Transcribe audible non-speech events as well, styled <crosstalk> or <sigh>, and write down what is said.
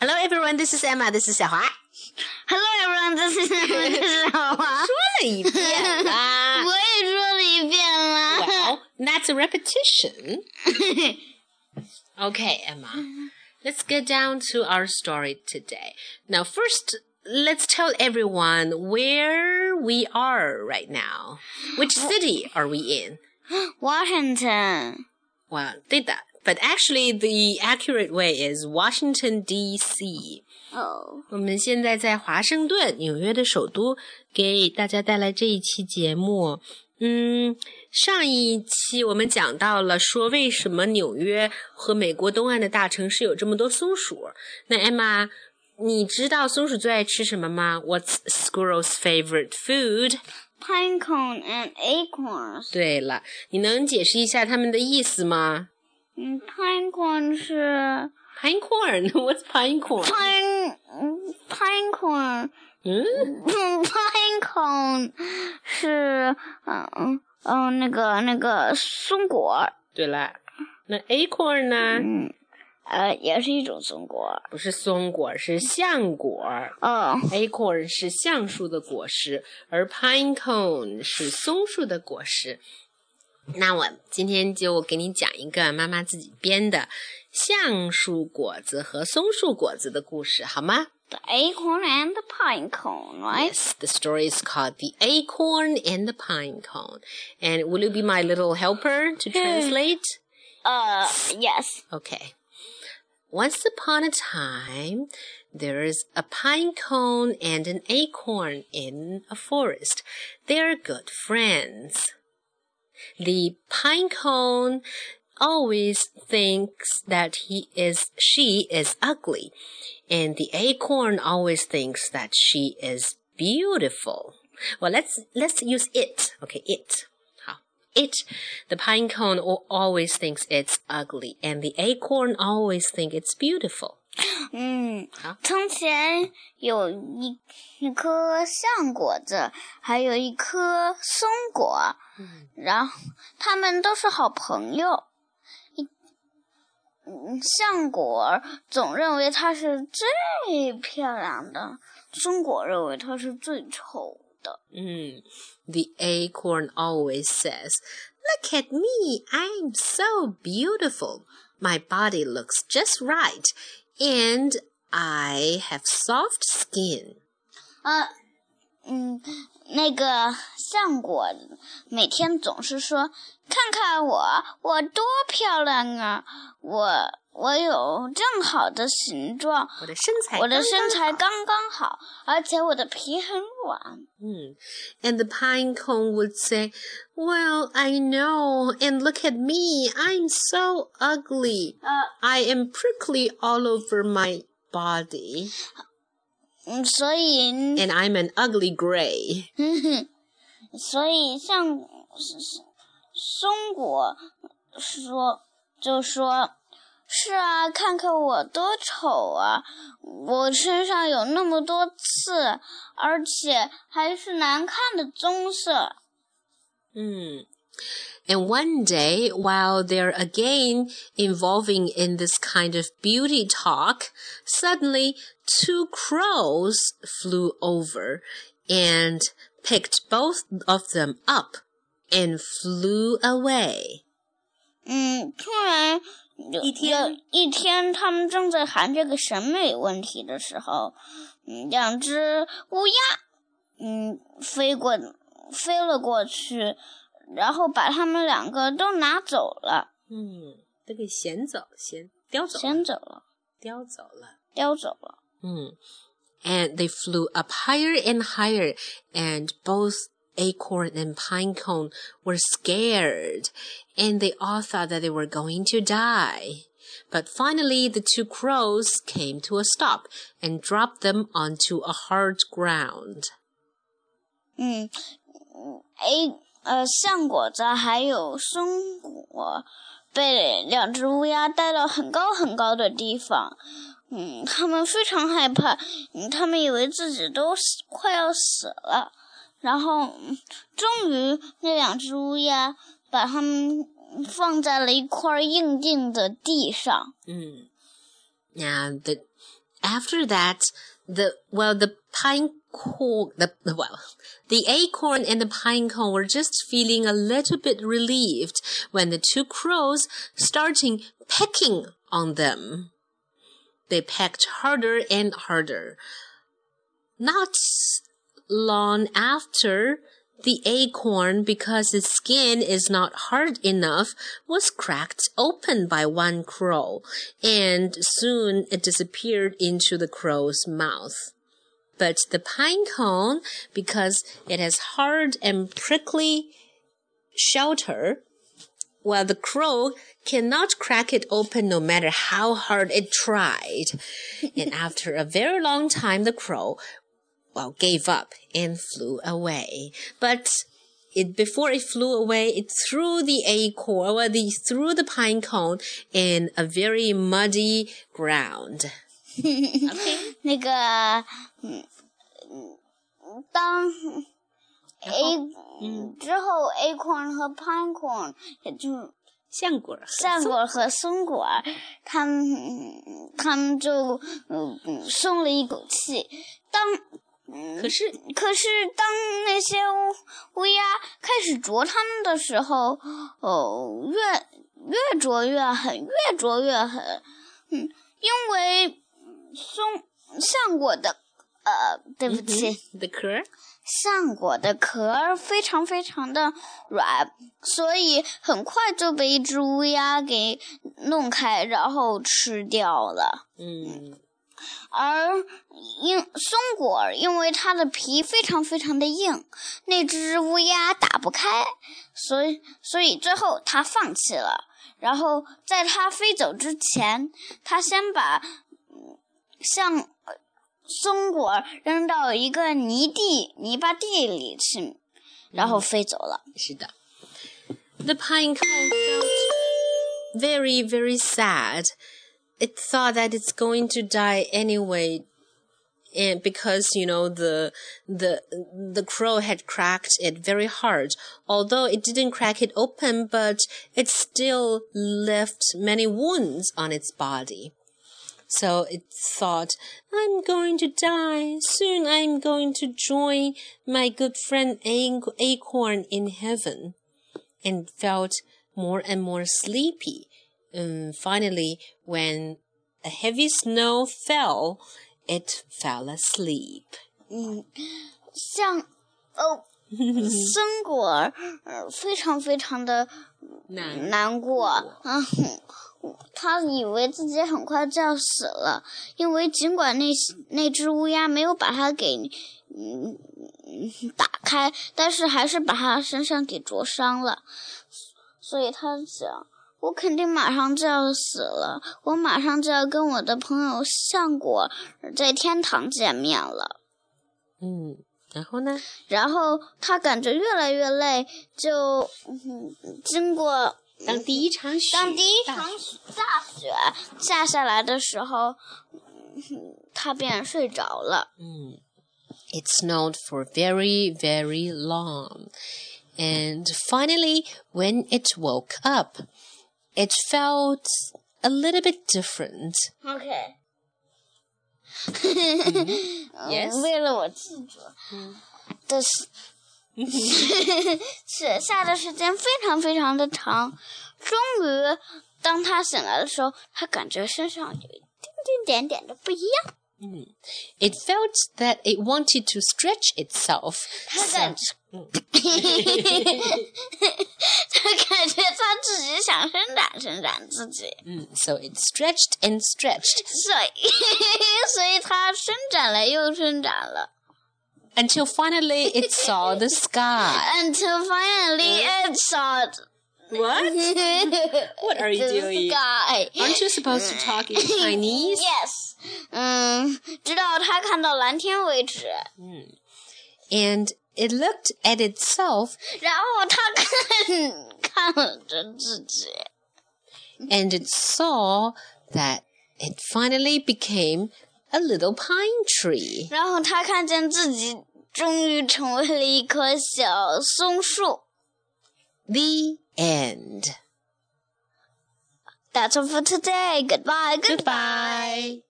Hello everyone, this is Emma. This is 小华。 Hello everyone，这是这是好吗？说了一遍啦。我也说了一遍了。 well, <laughs> <laughs> that's a repetition. <laughs> Okay, Emma. Let's get down to our story today. Now, first, let's tell everyone where we are right now. Which city are we in? <gasps> Washington， Well, 对的. But actually, the accurate way is Washington, D.C. 哦，我们现在在华盛顿，纽约的首都，给大家带来这一期节目。嗯，上一期我们讲到了说为什么纽约和美国东岸的大城市有这么多松鼠。那 Emma，你知道松鼠最爱吃什么吗？What's squirrel's favorite food？ pine cone and acorns。对了，你能解释一下它们的意思吗 嗯，pine cone 是？Pine corn，What's pine corn？pine 嗯 pine cone，嗯嗯 pine cone 是嗯嗯嗯那个那个松果，对了，那 acorn 呢？嗯呃也是一种松果。不是松果，是橡果。哦 Acorn 是橡树的果实，而 pine cone 是松树的果实。那我今天就给你讲一个妈妈自己编的橡树果子和松树果子的故事，好吗 The acorn and the pine cone, right? Yes, the story is called The Acorn and the Pine Cone. And will you be my little helper to translate? Uh, yes. Okay. Once upon a time, there is a pine cone and an acorn in a forest. They are good friends. The pine cone always thinks that he is she is ugly, and the acorn always thinks that she is beautiful. Well, let's let's use it. Okay, it. 好 It, the pine cone always thinks it's ugly, and the acorn always thinks it's beautiful. 嗯，从前有一一颗橡果子，还有一颗松果，然后他们都是好朋友。一嗯，橡果总认为它是最漂亮的，松果认为它是最丑的。Mm. The acorn always says, Look at me, I'm so beautiful. My body looks just right, and I have soft skin. 啊，嗯，那个橡果每天总是说：“看看我，我多漂亮啊！我 我有正好的形状，我的身材我的身材刚刚刚好，而且我的皮很软。 Mm. And the pine cone would say, Well, I know, and look at me, I'm so ugly. 呃， I am prickly all over my body, 嗯，所以， and I'm an ugly gray. <laughs> 哼哼，所以像松果说就说。 是啊，看看我多丑啊！我身上有那么多刺，而且还是难看的棕色。 Mm. And one day, while they're again involving in this kind of beauty talk, suddenly two crows flew over and picked both of them up and flew away. 嗯，突然有 一天有一天，他们正在谈这个审美问题的时候，嗯，两只乌鸦，嗯，飞过飞了过去，然后把他们两个都拿走了，嗯，都给衔走，衔叼走了，先走了，叼走了。叼走了。Mm. And they flew up higher and higher, and both acorn and pine cone were scared, and they all thought that they were going to die. But finally, the two crows came to a stop and dropped them onto a hard ground. 嗯嗯，A 呃，橡果子还有松果被两只乌鸦带到很高很高的地方。嗯，他们非常害怕，嗯，他们以为自己都死快要死了。 然后，嗯终于那两只乌鸦把它们放在了一块硬硬的地上。 Mm. Now the after that, the well, the pine cone, the well, the acorn and the pine cone were just feeling a little bit relieved when the two crows starting pecking on them. They pecked harder and harder. Not long after, the acorn, because its skin is not hard enough, was cracked open by one crow, and soon it disappeared into the crow's mouth. But the pine cone, because it has hard and prickly shelter, well, the crow cannot crack it open no matter how hard it tried. and after a very long time, the crow well, gave up and flew away. But it, before it flew away, it threw the acorn, or the, threw the pine cone in a very muddy ground. <laughs> okay. 那个，嗯，当 A 嗯之后，acorn 和 pine corn 也就橡果、橡果和松果，他们他们就嗯松了一口气。当 可是，可是，当那些乌鸦开始啄它们的时候，哦，越越啄越狠，越啄越狠。嗯，因为松橡果的，呃，对不起，的壳，橡果的壳非常非常的软，所以很快就被一只乌鸦给弄开，然后吃掉了。嗯。而因松果，因为它的皮非常非常的硬，那只乌鸦打不开，所以所以最后它放弃了。然后在它飞走之前，它先把像松果扔到一个泥地泥巴地里去，然后飞走了。是的，The pine cone felt very very sad. It thought that it's going to die anyway and because you know the the the crow had cracked it very hard. Although it didn't crack it open but it still left many wounds on its body. So it thought i'm going to die. Soon i'm going to join my good friend acorn in heaven and felt more and more sleepy um, finally, when a heavy snow fell, it fell asleep. 嗯，像哦，<laughs> 森果呃非常非常的难难过，啊，他以为自己很快就要死了，因为尽管那那只乌鸦没有把它给嗯打开，但是还是把它身上给灼伤了，所以他想。我肯定马上就要死了，我马上就要跟我的朋友相果在天堂见面了。嗯，然后呢？然后他感觉越来越累，就经过当第一场雪，当第一场大雪下下来的时候，他便睡着了。嗯，It snowed for very, very long, and finally, when it woke up. it felt a little bit different. Okay. mm-hmm. Yes. 为了我记住的是，雪下的时间非常非常的长。终于，当他醒来的时候，他感觉身上有一点点点点的不一样。 Mm. It felt that it wanted to stretch itself. 他感觉，他感觉他自己想伸展伸展自己。嗯，so <laughs> it stretched and stretched. 所<laughs> 以，所以它伸展了又伸展了。Until finally it saw the sky. Until finally it saw. What? <laughs> what are you doing? Sky. Aren't you supposed to talk in Chinese? yes. 嗯，直到他看到蓝天为止。嗯，and it looked at itself，然后他看看着自己，and it saw that it finally became a little pine tree。然后他看见自己终于成为了一棵小松树。The end. That's all for today. Goodbye. Goodbye. Goodbye.